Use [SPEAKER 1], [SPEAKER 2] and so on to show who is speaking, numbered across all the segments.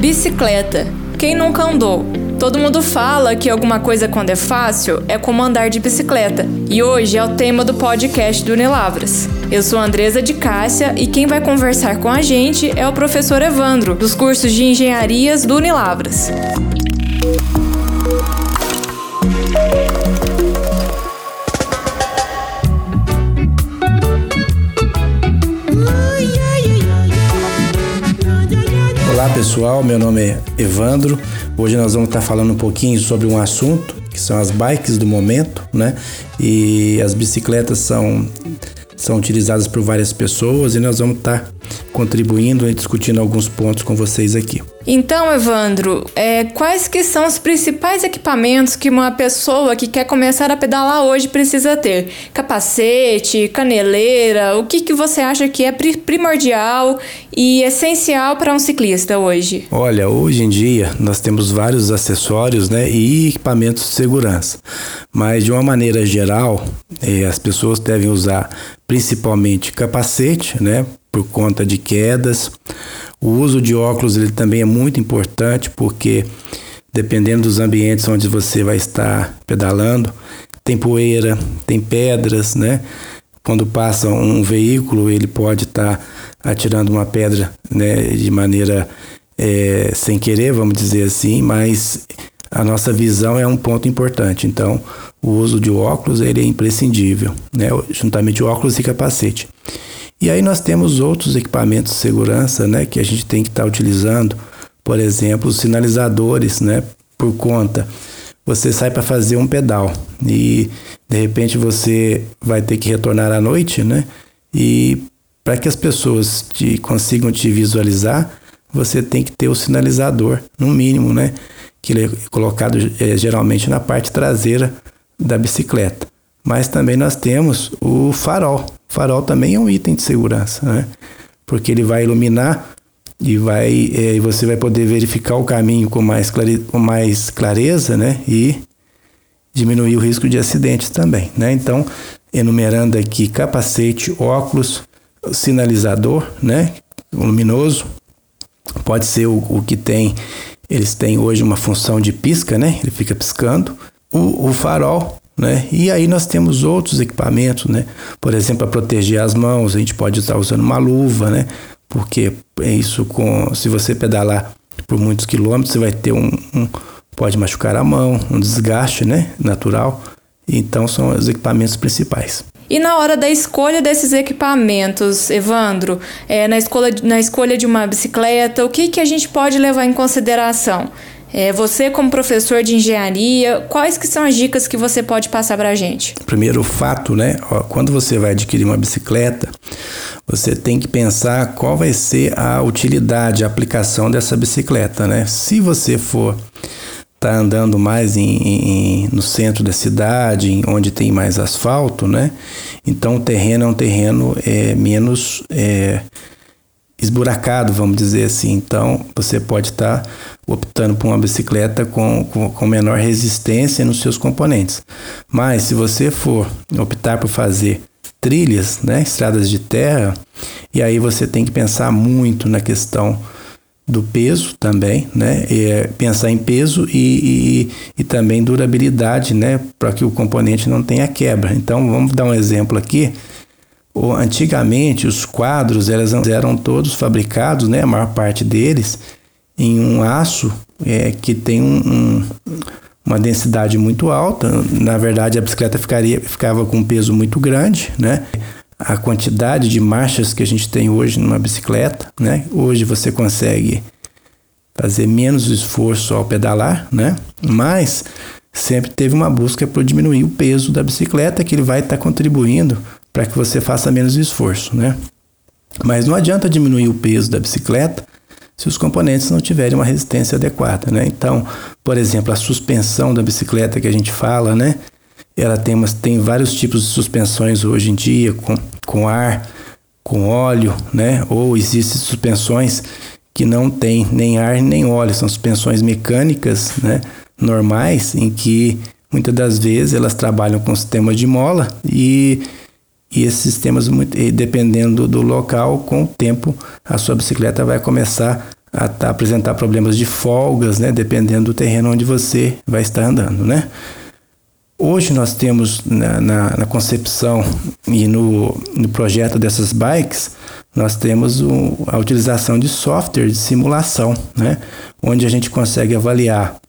[SPEAKER 1] Bicicleta. Quem nunca andou? Todo mundo fala que alguma coisa quando é fácil é como andar de bicicleta. E hoje é o tema do podcast do Unilavras. Eu sou Andresa de Cássia e quem vai conversar com a gente é o professor Evandro, dos cursos de engenharias do Unilavras.
[SPEAKER 2] Pessoal, meu nome é Evandro. Hoje nós vamos estar falando um pouquinho sobre um assunto que são as bikes do momento, né? E as bicicletas são são utilizadas por várias pessoas e nós vamos estar contribuindo e discutindo alguns pontos com vocês aqui.
[SPEAKER 1] Então, Evandro, é, quais que são os principais equipamentos que uma pessoa que quer começar a pedalar hoje precisa ter? Capacete, caneleira, o que, que você acha que é primordial e essencial para um ciclista hoje?
[SPEAKER 2] Olha, hoje em dia nós temos vários acessórios né, e equipamentos de segurança, mas de uma maneira geral, eh, as pessoas devem usar principalmente capacete, né, por conta de quedas. O uso de óculos ele também é muito importante porque dependendo dos ambientes onde você vai estar pedalando, tem poeira, tem pedras, né? Quando passa um veículo, ele pode estar atirando uma pedra, né, de maneira é, sem querer, vamos dizer assim, mas a nossa visão é um ponto importante. Então, o uso de óculos ele é imprescindível, né? Juntamente óculos e capacete. E aí nós temos outros equipamentos de segurança, né, que a gente tem que estar tá utilizando, por exemplo, os sinalizadores, né, por conta. Você sai para fazer um pedal e de repente você vai ter que retornar à noite, né? E para que as pessoas te consigam te visualizar, você tem que ter o sinalizador, no mínimo, né? Que ele é colocado é, geralmente na parte traseira da bicicleta. Mas também nós temos o farol, farol também é um item de segurança, né? Porque ele vai iluminar e vai é, você vai poder verificar o caminho com mais, clare, com mais clareza, né? E diminuir o risco de acidentes também, né? Então, enumerando aqui capacete, óculos, sinalizador, né? Luminoso, pode ser o, o que tem, eles têm hoje uma função de pisca, né? Ele fica piscando. O, o farol, né? E aí nós temos outros equipamentos, né? Por exemplo, para proteger as mãos, a gente pode estar usando uma luva, né? Porque é isso com se você pedalar por muitos quilômetros, você vai ter um, um pode machucar a mão, um desgaste, né? Natural. Então são os equipamentos principais.
[SPEAKER 1] E na hora da escolha desses equipamentos, Evandro, é, na, escolha, na escolha de uma bicicleta, o que, que a gente pode levar em consideração? É, você, como professor de engenharia, quais que são as dicas que você pode passar para a gente?
[SPEAKER 2] Primeiro, fato, né? Quando você vai adquirir uma bicicleta, você tem que pensar qual vai ser a utilidade, a aplicação dessa bicicleta, né? Se você for tá andando mais em, em, no centro da cidade, onde tem mais asfalto, né? Então o terreno é um terreno é, menos é, esburacado, vamos dizer assim. Então, você pode estar tá optando por uma bicicleta com, com, com, menor resistência nos seus componentes. Mas, se você for optar por fazer trilhas, né, estradas de terra, e aí você tem que pensar muito na questão do peso também, né? É pensar em peso e, e, e também durabilidade, né? Para que o componente não tenha quebra. Então, vamos dar um exemplo aqui antigamente os quadros elas eram todos fabricados, né, a maior parte deles, em um aço é, que tem um, um, uma densidade muito alta. Na verdade, a bicicleta ficaria, ficava com um peso muito grande, né? A quantidade de marchas que a gente tem hoje numa bicicleta, né? Hoje você consegue fazer menos esforço ao pedalar, né? Mas sempre teve uma busca por diminuir o peso da bicicleta, que ele vai estar tá contribuindo para que você faça menos esforço, né? Mas não adianta diminuir o peso da bicicleta se os componentes não tiverem uma resistência adequada, né? Então, por exemplo, a suspensão da bicicleta que a gente fala, né? Ela tem, umas, tem vários tipos de suspensões hoje em dia, com, com ar, com óleo, né? Ou existem suspensões que não tem nem ar nem óleo, são suspensões mecânicas, né? Normais, em que muitas das vezes elas trabalham com sistema de mola e e esses sistemas, dependendo do local, com o tempo, a sua bicicleta vai começar a, a apresentar problemas de folgas, né, dependendo do terreno onde você vai estar andando, né? Hoje nós temos na, na, na concepção e no, no, projeto dessas bikes, nós temos a utilização de software de simulação, né? onde a gente consegue avaliar.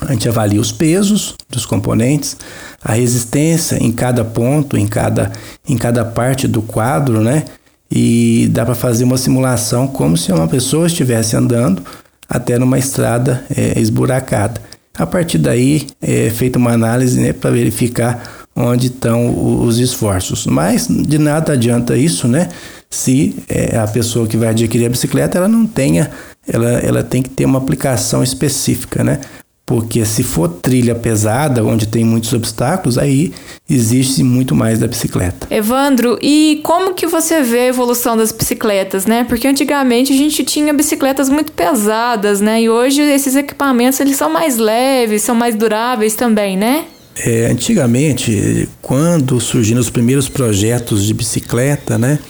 [SPEAKER 2] A gente avalia os pesos dos componentes, a resistência em cada ponto, em cada, em cada parte do quadro, né? E dá para fazer uma simulação como se uma pessoa estivesse andando até numa estrada é, esburacada. A partir daí é feita uma análise né, para verificar onde estão os esforços. Mas de nada adianta isso, né? Se é, a pessoa que vai adquirir a bicicleta ela não tenha, ela, ela tem que ter uma aplicação específica, né? Porque se for trilha pesada, onde tem muitos obstáculos, aí existe muito mais da bicicleta.
[SPEAKER 1] Evandro, e como que você vê a evolução das bicicletas, né? Porque antigamente a gente tinha bicicletas muito pesadas, né? E hoje esses equipamentos eles são mais leves, são mais duráveis também, né?
[SPEAKER 2] É, antigamente, quando surgiram os primeiros projetos de bicicleta, né?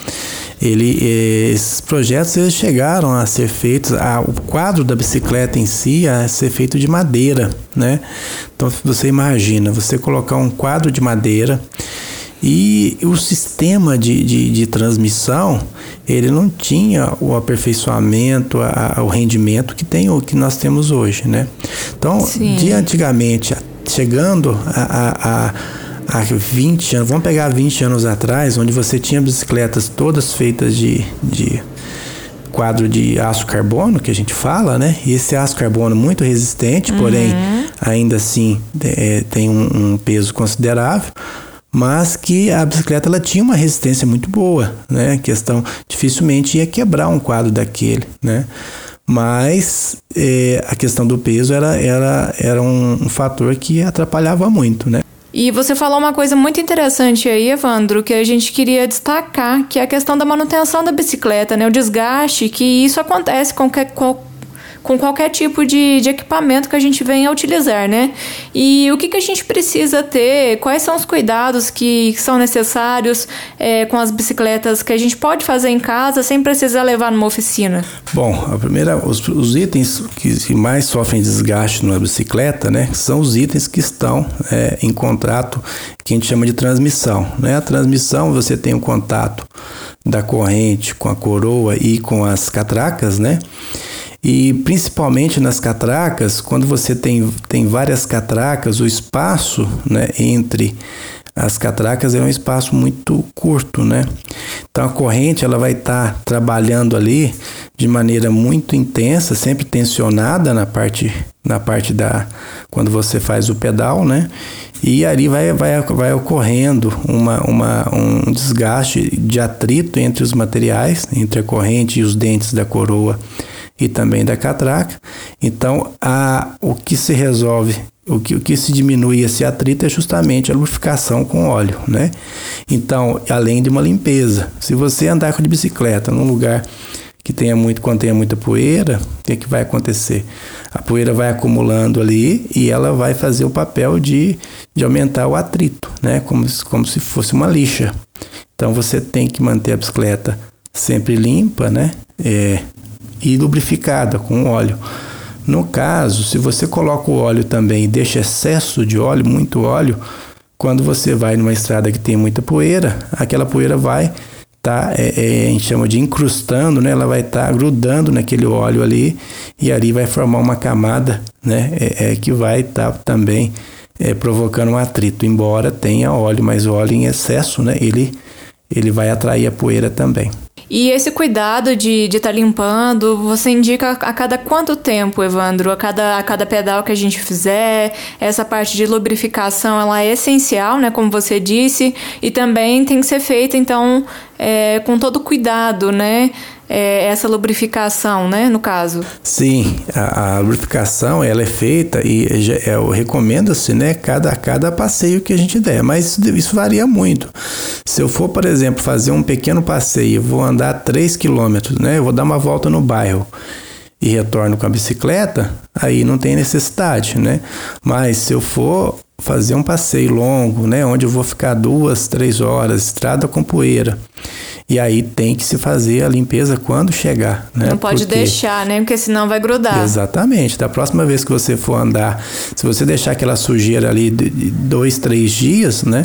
[SPEAKER 2] Ele, eh, esses projetos eles chegaram a ser feitos, a, o quadro da bicicleta em si a ser feito de madeira, né? Então você imagina, você colocar um quadro de madeira e o sistema de, de, de transmissão ele não tinha o aperfeiçoamento, a, o rendimento que tem o que nós temos hoje, né? Então, Sim. de antigamente, chegando a, a, a há 20 anos, vamos pegar 20 anos atrás, onde você tinha bicicletas todas feitas de, de quadro de aço carbono, que a gente fala, né? E esse aço carbono muito resistente, uhum. porém ainda assim é, tem um, um, peso considerável, mas que a bicicleta ela tinha uma resistência muito boa, né? Questão dificilmente ia quebrar um quadro daquele, né? Mas é, a questão do peso era, era, era um, um fator que atrapalhava muito, né?
[SPEAKER 1] E você falou uma coisa muito interessante aí, Evandro, que a gente queria destacar, que é a questão da manutenção da bicicleta, né? O desgaste, que isso acontece com, que, com qualquer tipo de, de equipamento que a gente venha utilizar, né? E o que, que a gente precisa ter, quais são os cuidados que, que são necessários é, com as bicicletas que a gente pode fazer em casa sem precisar levar numa oficina?
[SPEAKER 2] Bom, a primeira, os, os itens que mais sofrem desgaste numa bicicleta, né, são os itens que estão é, em contato, que a gente chama de transmissão, né? A transmissão você tem o contato da corrente com a coroa e com as catracas, né? E principalmente nas catracas, quando você tem, tem várias catracas, o espaço né, entre as catracas é um espaço muito curto, né? Então a corrente ela vai estar tá trabalhando ali de maneira muito intensa, sempre tensionada na parte na parte da quando você faz o pedal, né? E ali vai, vai, vai ocorrendo uma, uma, um desgaste de atrito entre os materiais, entre a corrente e os dentes da coroa e também da catraca. Então, a, o que se resolve, o que, o que se diminui esse atrito é justamente a lubrificação com óleo, né? Então, além de uma limpeza. Se você andar de bicicleta num lugar que tenha muito, contenha muita poeira, o que, é que vai acontecer? A poeira vai acumulando ali e ela vai fazer o papel de, de aumentar o atrito, né? Como, como se fosse uma lixa. Então você tem que manter a bicicleta sempre limpa, né? É, e lubrificada com óleo. No caso, se você coloca o óleo também e deixa excesso de óleo, muito óleo, quando você vai numa estrada que tem muita poeira, aquela poeira vai tá, é, é, a gente chama de incrustando, né? Ela vai estar tá grudando naquele óleo ali e ali vai formar uma camada, né? É, é que vai estar tá também é, provocando um atrito, embora tenha óleo, mas o óleo em excesso, né? Ele, ele vai atrair a poeira também.
[SPEAKER 1] E esse cuidado de estar tá limpando, você indica a cada quanto tempo, Evandro? A cada, a cada pedal que a gente fizer, essa parte de lubrificação ela é essencial, né? Como você disse, e também tem que ser feita, então, é, com todo cuidado, né? É, essa lubrificação, né, no caso?
[SPEAKER 2] Sim, a, a lubrificação ela é feita e é, recomenda-se, né, cada, cada passeio que a gente der, mas isso varia muito. Se eu for, por exemplo, fazer um pequeno passeio, vou andar 3 quilômetros, né, eu vou dar uma volta no bairro e retorno com a bicicleta, aí não tem necessidade, né? Mas se eu for fazer um passeio longo, né, onde eu vou ficar duas, três horas, estrada com poeira, E aí tem que se fazer a limpeza quando chegar, né?
[SPEAKER 1] Não pode Porque... deixar, né? Porque senão vai grudar.
[SPEAKER 2] Exatamente. Da próxima vez que você for andar, se você deixar aquela sujeira ali de dois, três dias, né?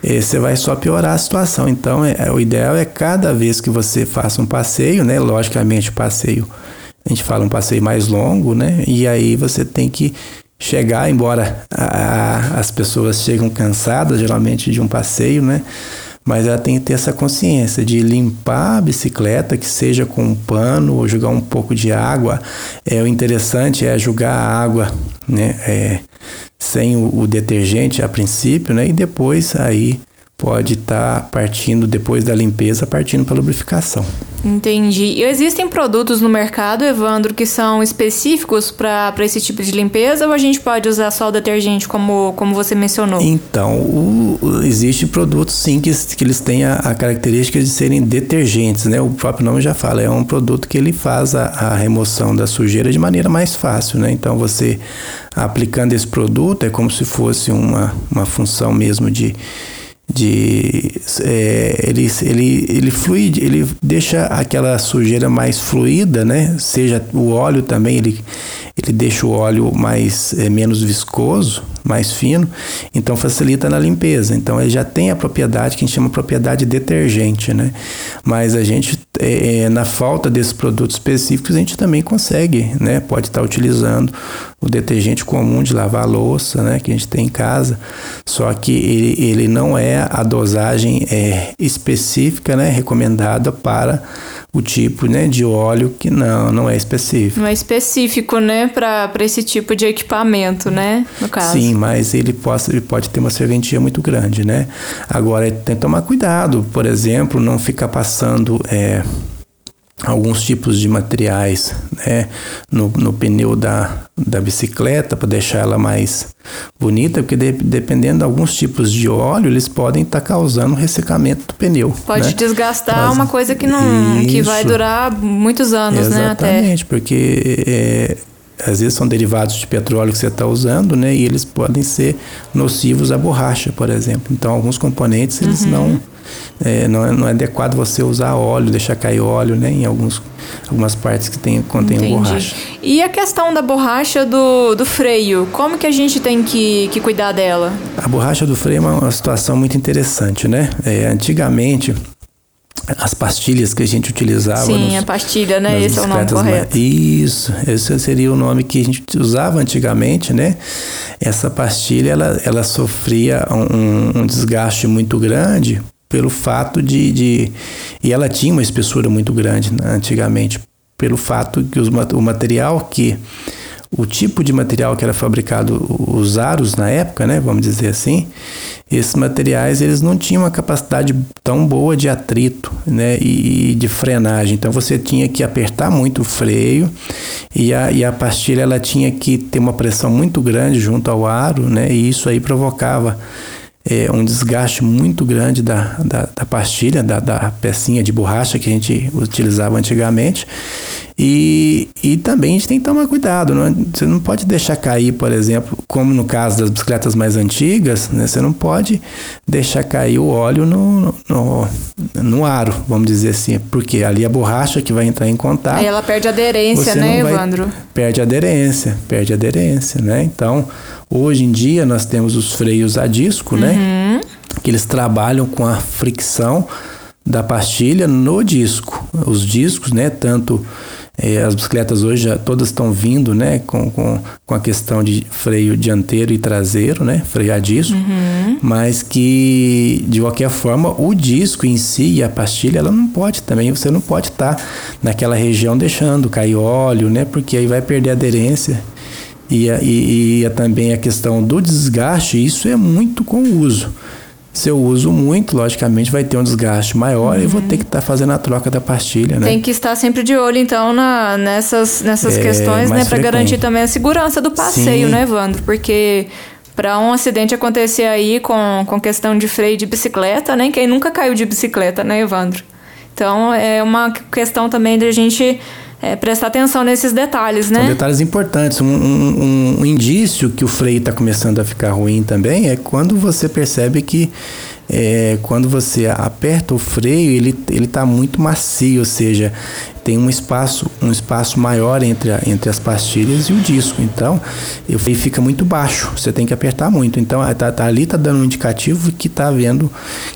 [SPEAKER 2] Eh, você vai só piorar a situação. Então, é, o ideal é cada vez que você faça um passeio, né? Logicamente, o passeio, a gente fala um passeio mais longo, né? E aí você tem que chegar, embora a, a, as pessoas chegam cansadas geralmente de um passeio, né? Mas ela tem que ter essa consciência de limpar a bicicleta, que seja com um pano ou jogar um pouco de água. É, o interessante é jogar a água né, é, sem o, o, detergente a princípio, né, e depois aí pode estar tá partindo, depois da limpeza, partindo para lubrificação.
[SPEAKER 1] Entendi. E existem produtos no mercado, Evandro, que são específicos para esse tipo de limpeza ou a gente pode usar só o detergente, como, como você mencionou?
[SPEAKER 2] Então, o, existe produtos sim que, que eles têm a, a, característica de serem detergentes, né? O próprio nome já fala, é um produto que ele faz a, a remoção da sujeira de maneira mais fácil, né? Então, você aplicando esse produto é como se fosse uma, uma função mesmo de de é, ele, ele, ele flui, ele deixa aquela sujeira mais fluida, né? Seja o óleo também, ele, ele deixa o óleo mais é, menos viscoso, mais fino, então facilita na limpeza. Então ele já tem a propriedade que a gente chama propriedade detergente, né? Mas a gente é, é na falta desses produtos específicos a gente também consegue, né? Pode estar utilizando o detergente comum de lavar louça, né? Que a gente tem em casa, só que ele, ele não é a dosagem é, específica, né? Recomendada para o tipo né, de óleo que não, não é específico.
[SPEAKER 1] Não é específico, né, para esse tipo de equipamento, né, no caso.
[SPEAKER 2] Sim, mas ele pode, ele pode ter uma serventia muito grande, né. Agora, tem que tomar cuidado, por exemplo, não ficar passando... É, alguns tipos de materiais né, no, no pneu da, da bicicleta para deixar ela mais bonita, porque de, dependendo de alguns tipos de óleo, eles podem estar tá causando ressecamento do pneu.
[SPEAKER 1] Pode
[SPEAKER 2] né?
[SPEAKER 1] desgastar Mas, uma coisa que não isso, que vai durar muitos anos,
[SPEAKER 2] exatamente,
[SPEAKER 1] né?
[SPEAKER 2] Exatamente, porque é, às vezes são derivados de petróleo que você está usando, né? E eles podem ser nocivos à borracha, por exemplo. Então, alguns componentes eles uhum. não é, não, é, não é adequado você usar óleo, deixar cair óleo, né? Em alguns, algumas partes que tem, contém borracha.
[SPEAKER 1] E a questão da borracha do, do freio, como que a gente tem que, que cuidar dela?
[SPEAKER 2] A borracha do freio é uma, uma situação muito interessante, né? É, antigamente, as pastilhas que a gente utilizava.
[SPEAKER 1] Sim, nos, a pastilha, né? Esse é o nome correto.
[SPEAKER 2] Isso, esse seria o nome que a gente usava antigamente, né? Essa pastilha, ela, ela sofria um, um desgaste muito grande pelo fato de, de, E ela tinha uma espessura muito grande né, antigamente, pelo fato que os, o material que. O tipo de material que era fabricado, os aros na época, né, vamos dizer assim, esses materiais eles não tinham uma capacidade tão boa de atrito né, e, e de frenagem. Então você tinha que apertar muito o freio e a, e a pastilha ela tinha que ter uma pressão muito grande junto ao aro, né, e isso aí provocava é, um desgaste muito grande da, da, da pastilha, da, da, pecinha de borracha que a gente utilizava antigamente. E, e também a gente tem que tomar cuidado, não, é? você não pode deixar cair, por exemplo, como no caso das bicicletas mais antigas, né, você não pode deixar cair o óleo no, no, no aro, vamos dizer assim, porque ali a borracha que vai entrar em contato.
[SPEAKER 1] Aí ela perde aderência, né, Evandro?
[SPEAKER 2] Perde aderência, perde aderência, né? Então, Hoje em dia nós temos os freios a disco, né? uhum. né? Que eles trabalham com a fricção da pastilha no disco. Os discos, né? Tanto é, as bicicletas hoje já todas estão vindo, né? Com, com, com a questão de freio dianteiro e traseiro, né? Freio a disco. Uhum. Mas que, de qualquer forma, o disco em si e a pastilha, ela não pode também. Você não pode estar tá naquela região deixando cair óleo, né? Porque aí vai perder aderência e, e, e também a questão do desgaste, isso é muito com o uso. Se eu uso muito, logicamente vai ter um desgaste maior uhum. e vou ter que estar tá fazendo a troca da pastilha, né?
[SPEAKER 1] Tem que estar sempre de olho, então, na, nessas, nessas é, questões, né? Para garantir também a segurança do passeio, Sim. né, Evandro? Porque para um acidente acontecer aí com, com questão de freio de bicicleta, né? Quem nunca caiu de bicicleta, né, Evandro? Então, é uma questão também de a gente é, prestar atenção nesses detalhes, né?
[SPEAKER 2] São detalhes importantes. Um, um, um indício que o freio está começando a ficar ruim também é quando você percebe que é, quando você aperta o freio, ele ele está muito macio, ou seja, tem um espaço um espaço maior entre, a, entre as pastilhas e o disco. Então, o freio fica muito baixo. Você tem que apertar muito. Então, tá, tá ali está dando um indicativo que está vendo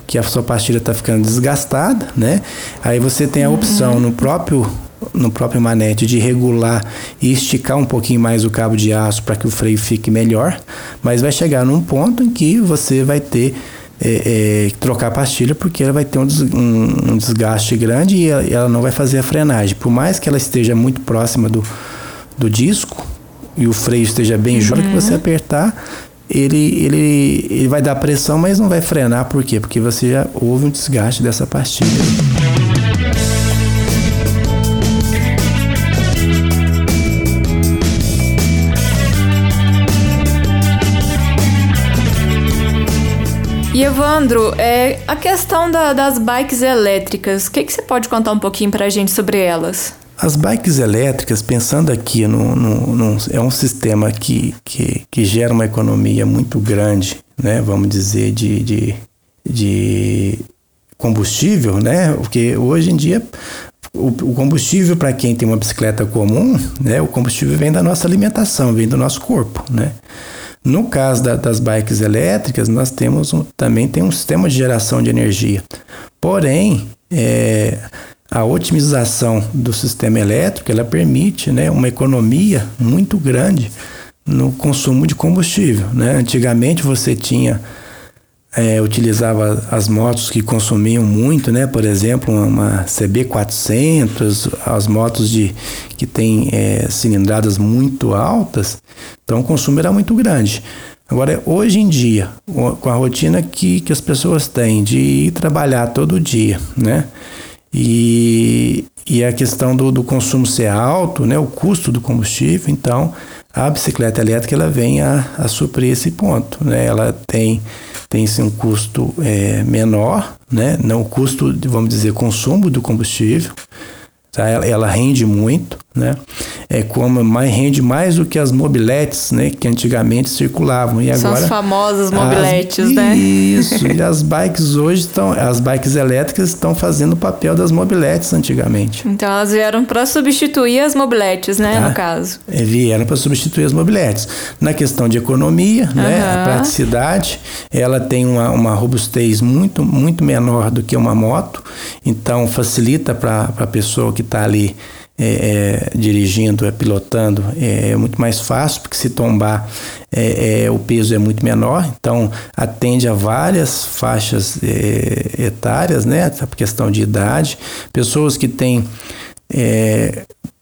[SPEAKER 2] que a sua pastilha está ficando desgastada, né? Aí você tem a opção no próprio no próprio manete de regular e esticar um pouquinho mais o cabo de aço para que o freio fique melhor, mas vai chegar num ponto em que você vai ter é, é, trocar a pastilha porque ela vai ter um, um, um desgaste grande e ela, ela, não vai fazer a frenagem. Por mais que ela esteja muito próxima do, do disco e o freio esteja bem junto, uhum. que você apertar, ele, ele, ele vai dar pressão, mas não vai frenar. Por quê? Porque você já houve um desgaste dessa pastilha.
[SPEAKER 1] E Evandro, é, a questão da, das bikes elétricas, o que, que você pode contar um pouquinho para a gente sobre elas?
[SPEAKER 2] As bikes elétricas, pensando aqui, no, no, no, é um sistema que, que, que, gera uma economia muito grande, né? vamos dizer, de, de, de combustível, né? porque hoje em dia o, o combustível para quem tem uma bicicleta comum, né? o combustível vem da nossa alimentação, vem do nosso corpo. Né? No caso da, das bikes elétricas, nós temos um, também tem um sistema de geração de energia. Porém, é, a otimização do sistema elétrico ela permite né, uma economia muito grande no consumo de combustível. Né? Antigamente você tinha é, utilizava as motos que consumiam muito, né? Por exemplo, uma CB400, as motos de que tem é, cilindradas muito altas, então o consumo era muito grande. Agora, hoje em dia, com a rotina que, que as pessoas têm de ir trabalhar todo dia, né? E, e a questão do, do consumo ser alto, né? O custo do combustível, então a bicicleta elétrica ela vem a, a suprir esse ponto, né? Ela tem tem um custo é, menor, né? Não o custo, vamos dizer, consumo do combustível, tá? ela, ela rende muito, né? É como mais rende mais do que as mobiletes, né? Que antigamente circulavam e
[SPEAKER 1] São
[SPEAKER 2] agora
[SPEAKER 1] as famosas mobiletes,
[SPEAKER 2] as,
[SPEAKER 1] né?
[SPEAKER 2] Isso. e as bikes hoje estão, as bikes elétricas estão fazendo o papel das mobiletes antigamente.
[SPEAKER 1] Então elas vieram para substituir as mobiletes, né? Tá? No caso.
[SPEAKER 2] É, vieram para substituir as mobiletes. Na questão de economia, uhum. né? A praticidade, ela tem uma, uma robustez muito muito menor do que uma moto, então facilita para a pessoa que está ali é, é, dirigindo, é, pilotando, é, é, muito mais fácil, porque se tombar é, o peso é muito menor, então atende a várias faixas etárias, né? A questão de idade, pessoas que têm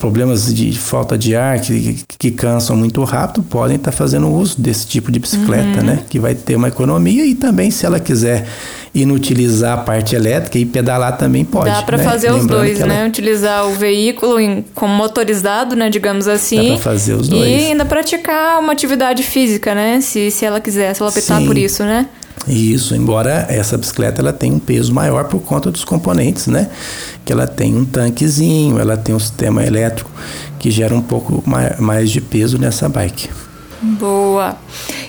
[SPEAKER 2] problemas de falta de ar que, que cansam muito rápido podem estar tá fazendo uso desse tipo de bicicleta, uhum. né? Que vai ter uma economia e também se ela quiser inutilizar a parte elétrica e pedalar também pode.
[SPEAKER 1] Dá para
[SPEAKER 2] né?
[SPEAKER 1] fazer Lembrando os dois, ela... né? Utilizar o veículo em, como motorizado, né? Digamos assim. Dá
[SPEAKER 2] para fazer os dois.
[SPEAKER 1] E ainda praticar uma atividade física, né? Se, se ela quiser, se ela optar Sim. por isso, né?
[SPEAKER 2] Isso, embora essa bicicleta ela tenha um peso maior por conta dos componentes, né? Que ela tem um tanquezinho, ela tem um sistema elétrico que gera um pouco mais de peso nessa bike.
[SPEAKER 1] Boa.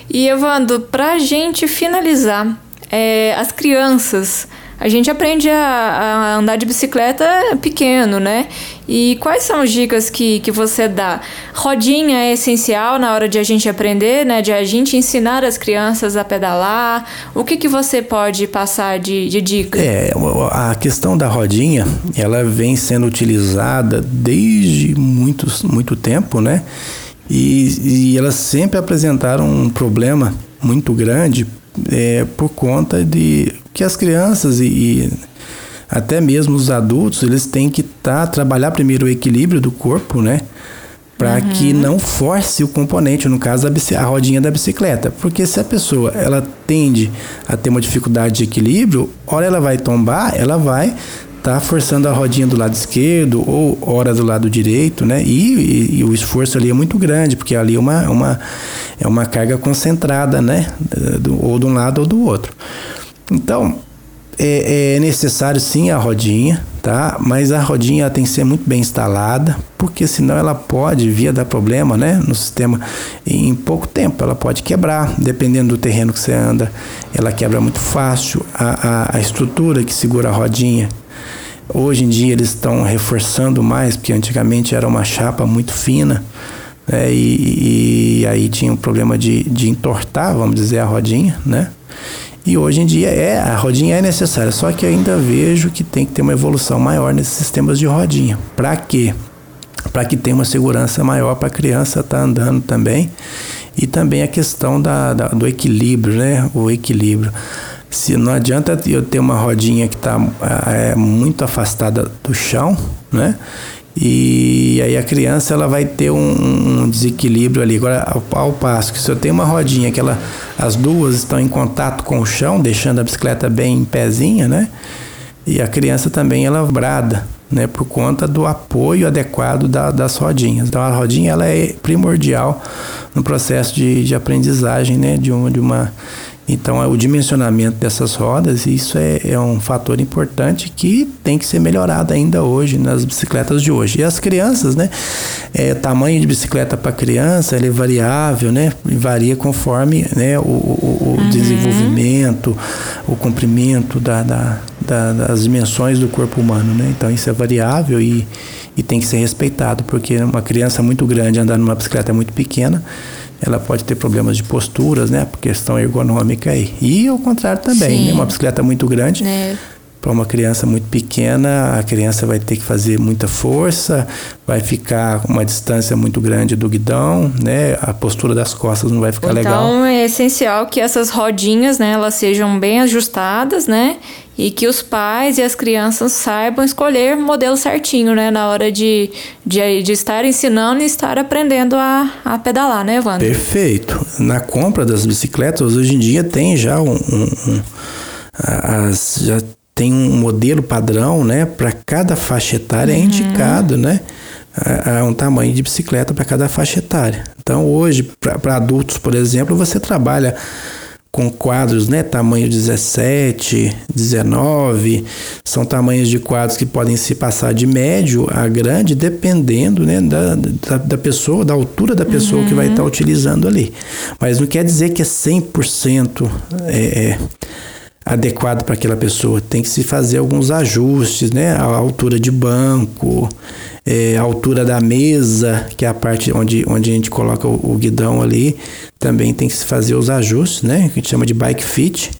[SPEAKER 1] E Evandro, para a gente finalizar, é, as crianças a gente aprende a, a, andar de bicicleta pequeno, né? E quais são as dicas que, que você dá? Rodinha é essencial na hora de a gente aprender, né? De a gente ensinar as crianças a pedalar. O que, que você pode passar de, de dica?
[SPEAKER 2] É, a questão da rodinha, ela vem sendo utilizada desde muitos, muito tempo, né? E, e elas sempre apresentaram um problema muito grande é, por conta de que as crianças e, e até mesmo os adultos eles têm que tá, trabalhar primeiro o equilíbrio do corpo, né? Para uhum. que não force o componente, no caso a, a rodinha da bicicleta. Porque se a pessoa ela tende a ter uma dificuldade de equilíbrio, hora ela vai tombar, ela vai tá forçando a rodinha do lado esquerdo ou hora do lado direito, né? E, e, e, o esforço ali é muito grande, porque ali é uma, uma, é uma carga concentrada, né? Do, ou de um lado ou do outro. Então, é, é necessário sim a rodinha, tá? Mas a rodinha tem que ser muito bem instalada, porque senão ela pode vir a dar problema, né, no sistema em pouco tempo. Ela pode quebrar, dependendo do terreno que você anda, ela quebra muito fácil. A, a, a estrutura que segura a rodinha, hoje em dia eles estão reforçando mais, porque antigamente era uma chapa muito fina. Né, e, e aí tinha um problema de, de entortar, vamos dizer, a rodinha, né? E hoje em dia é a rodinha é necessária, só que ainda vejo que tem que ter uma evolução maior nesses sistemas de rodinha. Para quê? Para que tenha uma segurança maior para a criança estar tá andando também. E também a questão da, da, do equilíbrio, né? O equilíbrio. Se não adianta eu ter uma rodinha que está é, muito afastada do chão, né? E aí a criança ela vai ter um, um desequilíbrio ali. Agora, ao, ao, passo que se eu tenho uma rodinha que ela, as duas estão em contato com o chão, deixando a bicicleta bem em pezinha, né? E a criança também ela brada, né? Por conta do apoio adequado da, das rodinhas. Então a rodinha ela é primordial no processo de, de aprendizagem, né? De uma, de uma então, é o dimensionamento dessas rodas, isso é, é, um fator importante que tem que ser melhorado ainda hoje nas bicicletas de hoje. E as crianças, né? É, tamanho de bicicleta para criança ele é variável, né? Varia conforme né, o, o, o uhum. desenvolvimento, o comprimento da, da, da, das dimensões do corpo humano, né? Então, isso é variável e, e tem que ser respeitado, porque uma criança muito grande andar numa bicicleta muito pequena ela pode ter problemas de posturas, né? Por questão ergonômica aí. E ao contrário também, né? Uma bicicleta muito grande. É. Para uma criança muito pequena, a criança vai ter que fazer muita força, vai ficar com uma distância muito grande do guidão, né? A postura das costas não vai ficar
[SPEAKER 1] então,
[SPEAKER 2] legal.
[SPEAKER 1] Então é essencial que essas rodinhas, né, elas sejam bem ajustadas, né? e que os pais e as crianças saibam escolher o modelo certinho, né? Na hora de, de, de estar ensinando e estar aprendendo a, a pedalar, né, Evandro?
[SPEAKER 2] Perfeito. Na compra das bicicletas, hoje em dia tem já um, um, um as, já tem um modelo padrão, né? Para cada faixa etária é uhum. é indicado, né? A, um tamanho de bicicleta para cada faixa etária. Então, hoje, para adultos, por exemplo, você trabalha com quadros, né, tamanho 17, 19, são tamanhos de quadros que podem se passar de médio a grande, dependendo, né, da, da, da pessoa, da altura da pessoa uhum. que vai estar tá utilizando ali. Mas não quer dizer que é 100% é, é adequado para aquela pessoa. Tem que se fazer alguns ajustes, né, a altura de banco, é, a altura da mesa, que é a parte onde, onde a gente coloca o, o guidão ali, também tem que se fazer os ajustes, né? Que a gente chama de bike fit,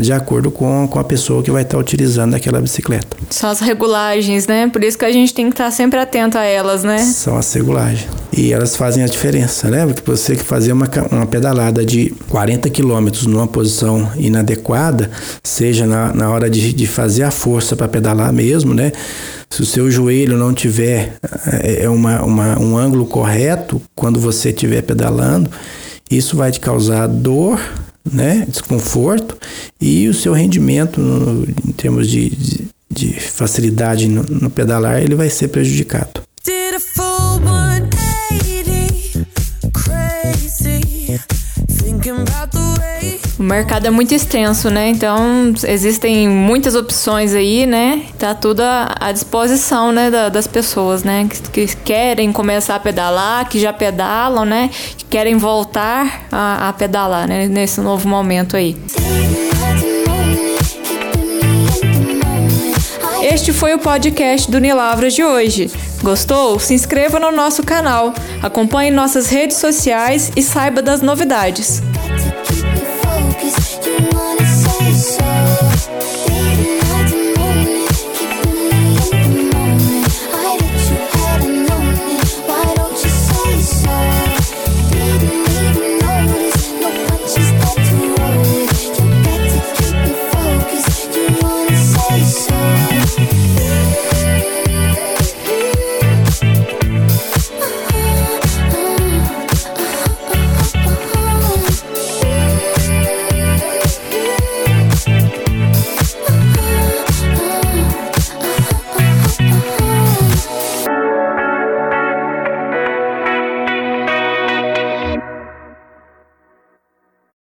[SPEAKER 2] de acordo com, com a pessoa que vai estar utilizando aquela bicicleta.
[SPEAKER 1] São as regulagens, né? Por isso que a gente tem que estar sempre atento a elas, né?
[SPEAKER 2] São as regulagens. E elas fazem a diferença, né? Porque você que fazer uma, uma pedalada de 40 km numa posição inadequada, seja na, na hora de, de fazer a força para pedalar mesmo, né? Se o seu joelho não tiver é, é uma, uma, um ângulo correto quando você estiver pedalando, isso vai te causar dor, né, desconforto e o seu rendimento no, em termos de, de, de facilidade no, no, pedalar ele vai ser prejudicado.
[SPEAKER 1] O mercado é muito extenso, né? Então existem muitas opções aí, né? Tá tudo à, disposição, né, da, das pessoas, né? Que, que, querem começar a pedalar, que já pedalam, né? Que querem voltar a, a pedalar, né? Nesse novo momento aí. Este foi o podcast do Nilavras de hoje. Gostou? Se inscreva no nosso canal, acompanhe nossas redes sociais e saiba das novidades.